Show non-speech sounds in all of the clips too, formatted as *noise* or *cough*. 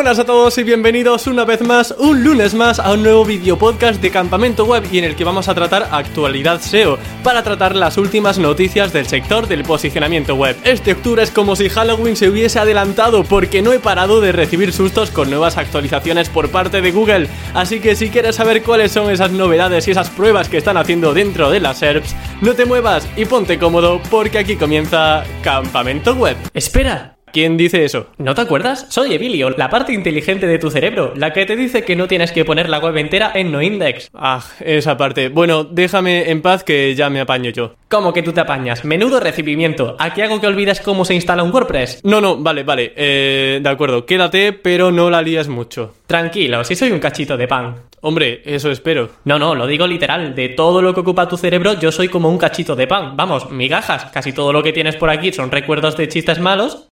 buenas a todos y bienvenidos una vez más, un lunes más, a un nuevo video podcast de Campamento Web y en el que vamos a tratar actualidad SEO para tratar las últimas noticias del sector del posicionamiento web. Este octubre es como si Halloween se hubiese adelantado porque no he parado de recibir sustos con nuevas actualizaciones por parte de Google, así que si quieres saber cuáles son esas novedades y esas pruebas que están haciendo dentro de las SERPs, no te muevas y ponte cómodo porque aquí comienza Campamento Web. Espera, ¿Quién dice eso? ¿No te acuerdas? Soy Evilio, la parte inteligente de tu cerebro, la que te dice que no tienes que poner la web entera en noindex. Ah, esa parte. Bueno, déjame en paz que ya me apaño yo. ¿Cómo que tú te apañas? Menudo recibimiento. ¿Aquí hago que olvides cómo se instala un WordPress? No, no, vale, vale. Eh, de acuerdo, quédate, pero no la lías mucho. Tranquilo, si soy un cachito de pan. Hombre, eso espero. No, no, lo digo literal. De todo lo que ocupa tu cerebro, yo soy como un cachito de pan. Vamos, migajas. Casi todo lo que tienes por aquí son recuerdos de chistes malos.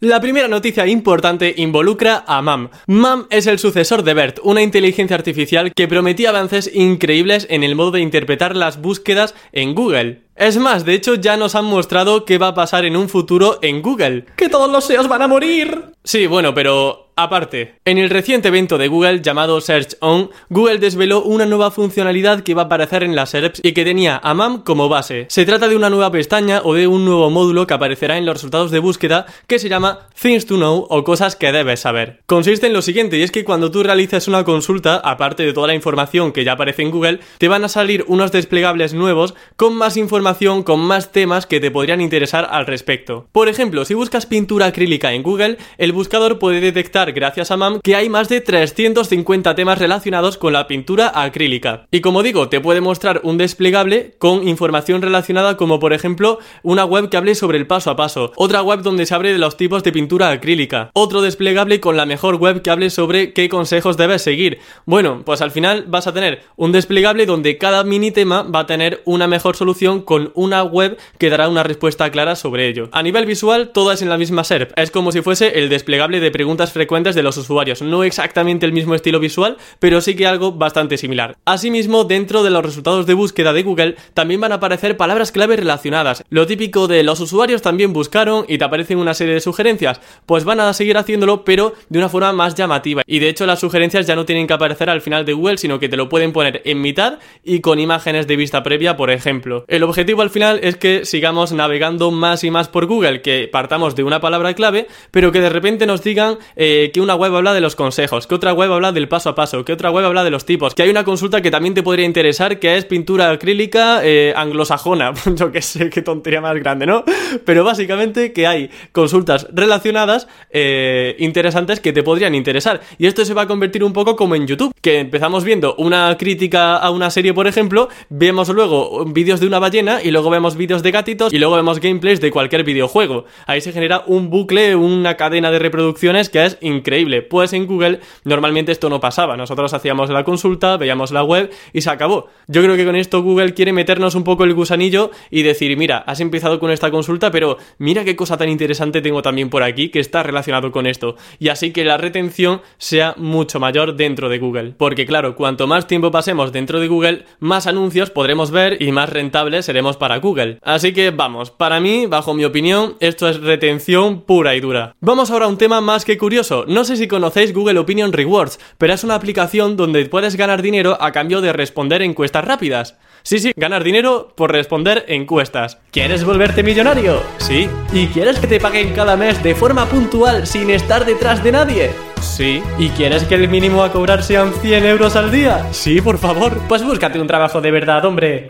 La primera noticia importante involucra a MAM. MAM es el sucesor de BERT, una inteligencia artificial que prometía avances increíbles en el modo de interpretar las búsquedas en Google. Es más, de hecho ya nos han mostrado qué va a pasar en un futuro en Google. ¡Que todos los SEOs van a morir! Sí, bueno, pero Aparte, en el reciente evento de Google llamado Search On, Google desveló una nueva funcionalidad que va a aparecer en las SERPs y que tenía a MAM como base. Se trata de una nueva pestaña o de un nuevo módulo que aparecerá en los resultados de búsqueda que se llama Things to Know o cosas que debes saber. Consiste en lo siguiente y es que cuando tú realices una consulta, aparte de toda la información que ya aparece en Google, te van a salir unos desplegables nuevos con más información, con más temas que te podrían interesar al respecto. Por ejemplo, si buscas pintura acrílica en Google, el buscador puede detectar gracias a MAM que hay más de 350 temas relacionados con la pintura acrílica. Y como digo, te puede mostrar un desplegable con información relacionada como por ejemplo una web que hable sobre el paso a paso, otra web donde se abre de los tipos de pintura acrílica, otro desplegable con la mejor web que hable sobre qué consejos debes seguir. Bueno, pues al final vas a tener un desplegable donde cada mini tema va a tener una mejor solución con una web que dará una respuesta clara sobre ello. A nivel visual, todo es en la misma SERP, es como si fuese el desplegable de preguntas frecuentes de los usuarios. No exactamente el mismo estilo visual, pero sí que algo bastante similar. Asimismo, dentro de los resultados de búsqueda de Google también van a aparecer palabras clave relacionadas. Lo típico de los usuarios también buscaron y te aparecen una serie de sugerencias, pues van a seguir haciéndolo, pero de una forma más llamativa. Y de hecho las sugerencias ya no tienen que aparecer al final de Google, sino que te lo pueden poner en mitad y con imágenes de vista previa, por ejemplo. El objetivo al final es que sigamos navegando más y más por Google, que partamos de una palabra clave, pero que de repente nos digan eh, que una web habla de los consejos, que otra web habla del paso a paso, que otra web habla de los tipos, que hay una consulta que también te podría interesar que es pintura acrílica eh, anglosajona, *laughs* yo que sé, qué tontería más grande, ¿no? Pero básicamente que hay consultas relacionadas eh, interesantes que te podrían interesar. Y esto se va a convertir un poco como en YouTube, que empezamos viendo una crítica a una serie, por ejemplo, vemos luego vídeos de una ballena y luego vemos vídeos de gatitos y luego vemos gameplays de cualquier videojuego. Ahí se genera un bucle, una cadena de reproducciones que es increíble. Pues en Google normalmente esto no pasaba. Nosotros hacíamos la consulta, veíamos la web y se acabó. Yo creo que con esto Google quiere meternos un poco el gusanillo y decir, mira, has empezado con esta consulta, pero mira qué cosa tan interesante tengo también por aquí que está relacionado con esto. Y así que la retención sea mucho mayor dentro de Google. Porque claro, cuanto más tiempo pasemos dentro de Google, más anuncios podremos ver y más rentables seremos para Google. Así que vamos, para mí, bajo mi opinión, esto es retención pura y dura. Vamos ahora a un tema más que curioso. No sé si conocéis Google Opinion Rewards, pero es una aplicación donde puedes ganar dinero a cambio de responder encuestas rápidas. Sí, sí, ganar dinero por responder encuestas. ¿Quieres volverte millonario? Sí. ¿Y quieres que te paguen cada mes de forma puntual sin estar detrás de nadie? Sí. ¿Y quieres que el mínimo a cobrar sean 100 euros al día? Sí, por favor. Pues búscate un trabajo de verdad, hombre.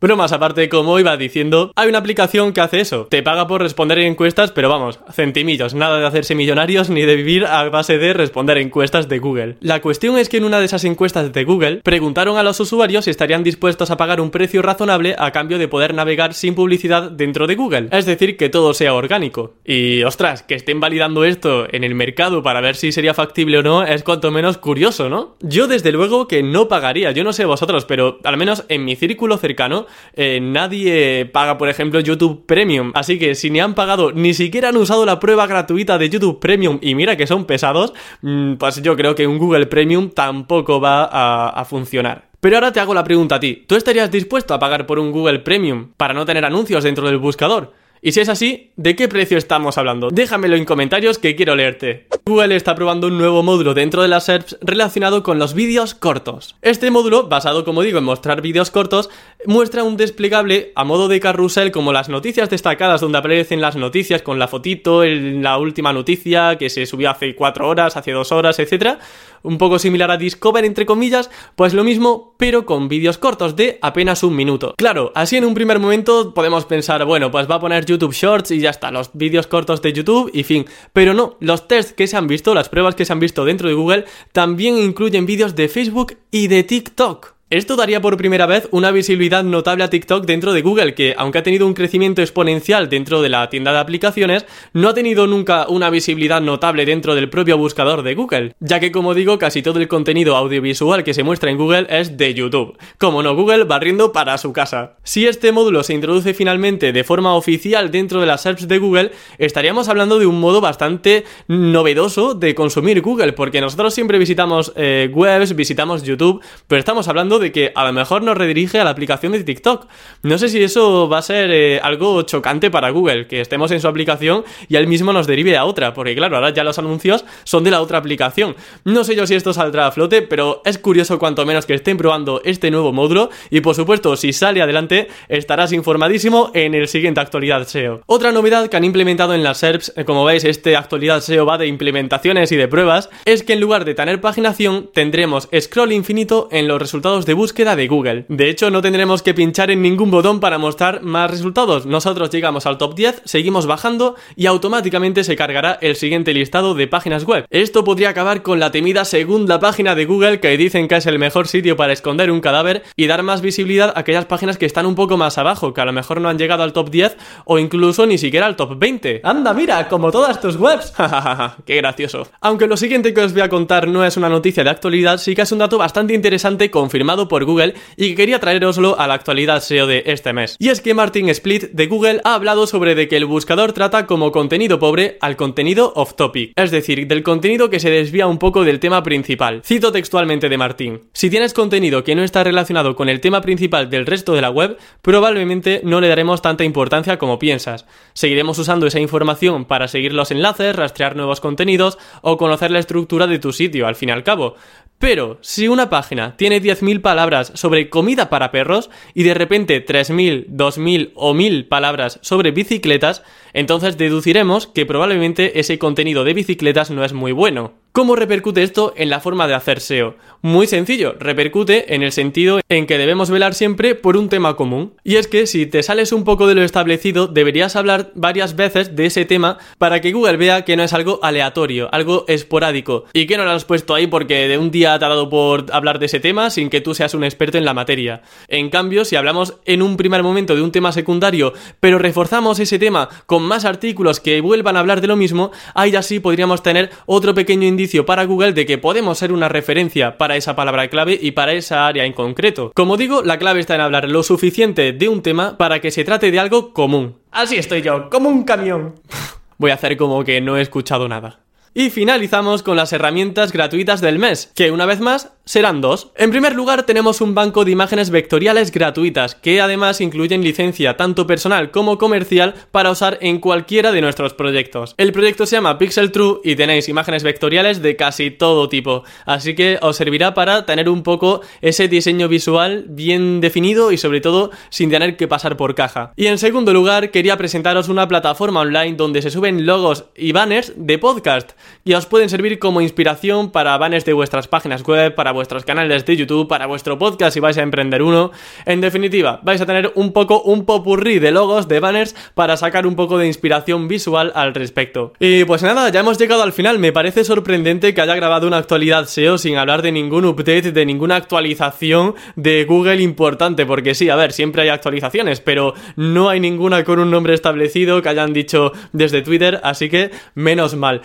Bromas aparte, como iba diciendo, hay una aplicación que hace eso. Te paga por responder encuestas, pero vamos, centimillos, nada de hacerse millonarios ni de vivir a base de responder encuestas de Google. La cuestión es que en una de esas encuestas de Google preguntaron a los usuarios si estarían dispuestos a pagar un precio razonable a cambio de poder navegar sin publicidad dentro de Google. Es decir, que todo sea orgánico. Y ostras, que estén validando esto en el mercado para ver si sería factible o no es cuanto menos curioso, ¿no? Yo desde luego que no pagaría, yo no sé vosotros, pero al menos en mi círculo cercano eh, nadie paga, por ejemplo, YouTube Premium. Así que si ni han pagado, ni siquiera han usado la prueba gratuita de YouTube Premium y mira que son pesados, mm, pues yo creo que un Google Premium tampoco va a funcionar. Pero ahora te hago la pregunta a ti, ¿tú estarías dispuesto a pagar por un Google Premium para no tener anuncios dentro del buscador? Y si es así, ¿de qué precio estamos hablando? Déjamelo en comentarios que quiero leerte. Google está probando un nuevo módulo dentro de las SERPs relacionado con los vídeos cortos. Este módulo, basado como digo en mostrar vídeos cortos, muestra un desplegable a modo de carrusel como las noticias destacadas donde aparecen las noticias con la fotito, la última noticia que se subió hace 4 horas, hace 2 horas, etc. Un poco similar a Discover entre comillas, pues lo mismo pero con vídeos cortos de apenas un minuto. Claro, así en un primer momento podemos pensar, bueno, pues va a poner YouTube Shorts y ya está, los vídeos cortos de YouTube y fin. Pero no, los tests que se han visto, las pruebas que se han visto dentro de Google, también incluyen vídeos de Facebook y de TikTok. Esto daría por primera vez una visibilidad notable a TikTok dentro de Google, que aunque ha tenido un crecimiento exponencial dentro de la tienda de aplicaciones, no ha tenido nunca una visibilidad notable dentro del propio buscador de Google, ya que como digo, casi todo el contenido audiovisual que se muestra en Google es de YouTube. Como no, Google barriendo para su casa. Si este módulo se introduce finalmente de forma oficial dentro de las SERPs de Google, estaríamos hablando de un modo bastante novedoso de consumir Google, porque nosotros siempre visitamos eh, webs, visitamos YouTube, pero estamos hablando de que a lo mejor nos redirige a la aplicación de TikTok. No sé si eso va a ser eh, algo chocante para Google, que estemos en su aplicación y él mismo nos derive a otra, porque claro, ahora ya los anuncios son de la otra aplicación. No sé yo si esto saldrá a flote, pero es curioso cuanto menos que estén probando este nuevo módulo y por supuesto, si sale adelante, estarás informadísimo en el siguiente actualidad SEO. Otra novedad que han implementado en las SERPs, eh, como veis, este actualidad SEO va de implementaciones y de pruebas, es que en lugar de tener paginación, tendremos scroll infinito en los resultados de búsqueda de Google. De hecho, no tendremos que pinchar en ningún botón para mostrar más resultados. Nosotros llegamos al top 10, seguimos bajando y automáticamente se cargará el siguiente listado de páginas web. Esto podría acabar con la temida segunda página de Google que dicen que es el mejor sitio para esconder un cadáver y dar más visibilidad a aquellas páginas que están un poco más abajo, que a lo mejor no han llegado al top 10 o incluso ni siquiera al top 20. Anda, mira, como todas tus webs. *laughs* Qué gracioso. Aunque lo siguiente que os voy a contar no es una noticia de actualidad, sí que es un dato bastante interesante confirmado por Google y que quería traeroslo a la actualidad SEO de este mes. Y es que Martin Split de Google ha hablado sobre de que el buscador trata como contenido pobre al contenido off topic, es decir, del contenido que se desvía un poco del tema principal. Cito textualmente de Martin: Si tienes contenido que no está relacionado con el tema principal del resto de la web, probablemente no le daremos tanta importancia como piensas. Seguiremos usando esa información para seguir los enlaces, rastrear nuevos contenidos o conocer la estructura de tu sitio, al fin y al cabo. Pero si una página tiene 10.000 palabras sobre comida para perros y de repente 3.000, 2.000 o 1.000 palabras sobre bicicletas, entonces deduciremos que probablemente ese contenido de bicicletas no es muy bueno. ¿Cómo repercute esto en la forma de hacer SEO? Muy sencillo, repercute en el sentido en que debemos velar siempre por un tema común. Y es que si te sales un poco de lo establecido, deberías hablar varias veces de ese tema para que Google vea que no es algo aleatorio, algo esporádico, y que no lo has puesto ahí porque de un día te ha dado por hablar de ese tema sin que tú seas un experto en la materia. En cambio, si hablamos en un primer momento de un tema secundario, pero reforzamos ese tema con más artículos que vuelvan a hablar de lo mismo, ahí así podríamos tener otro pequeño indicio para Google de que podemos ser una referencia para esa palabra clave y para esa área en concreto. Como digo, la clave está en hablar lo suficiente de un tema para que se trate de algo común. Así estoy yo, como un camión. *laughs* Voy a hacer como que no he escuchado nada. Y finalizamos con las herramientas gratuitas del mes, que una vez más serán dos. En primer lugar tenemos un banco de imágenes vectoriales gratuitas, que además incluyen licencia tanto personal como comercial para usar en cualquiera de nuestros proyectos. El proyecto se llama Pixel True y tenéis imágenes vectoriales de casi todo tipo, así que os servirá para tener un poco ese diseño visual bien definido y sobre todo sin tener que pasar por caja. Y en segundo lugar quería presentaros una plataforma online donde se suben logos y banners de podcast y os pueden servir como inspiración para banners de vuestras páginas web, para vuestros canales de YouTube, para vuestro podcast si vais a emprender uno. En definitiva, vais a tener un poco un popurrí de logos, de banners, para sacar un poco de inspiración visual al respecto. Y pues nada, ya hemos llegado al final. Me parece sorprendente que haya grabado una actualidad SEO sin hablar de ningún update, de ninguna actualización de Google importante, porque sí, a ver, siempre hay actualizaciones, pero no hay ninguna con un nombre establecido que hayan dicho desde Twitter, así que menos mal.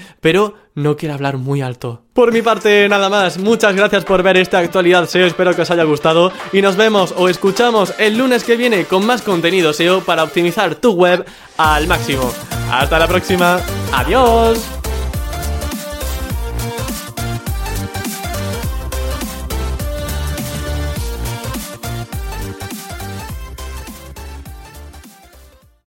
No quiero hablar muy alto. Por mi parte, nada más. Muchas gracias por ver esta actualidad SEO. Espero que os haya gustado. Y nos vemos o escuchamos el lunes que viene con más contenido SEO para optimizar tu web al máximo. Hasta la próxima. Adiós.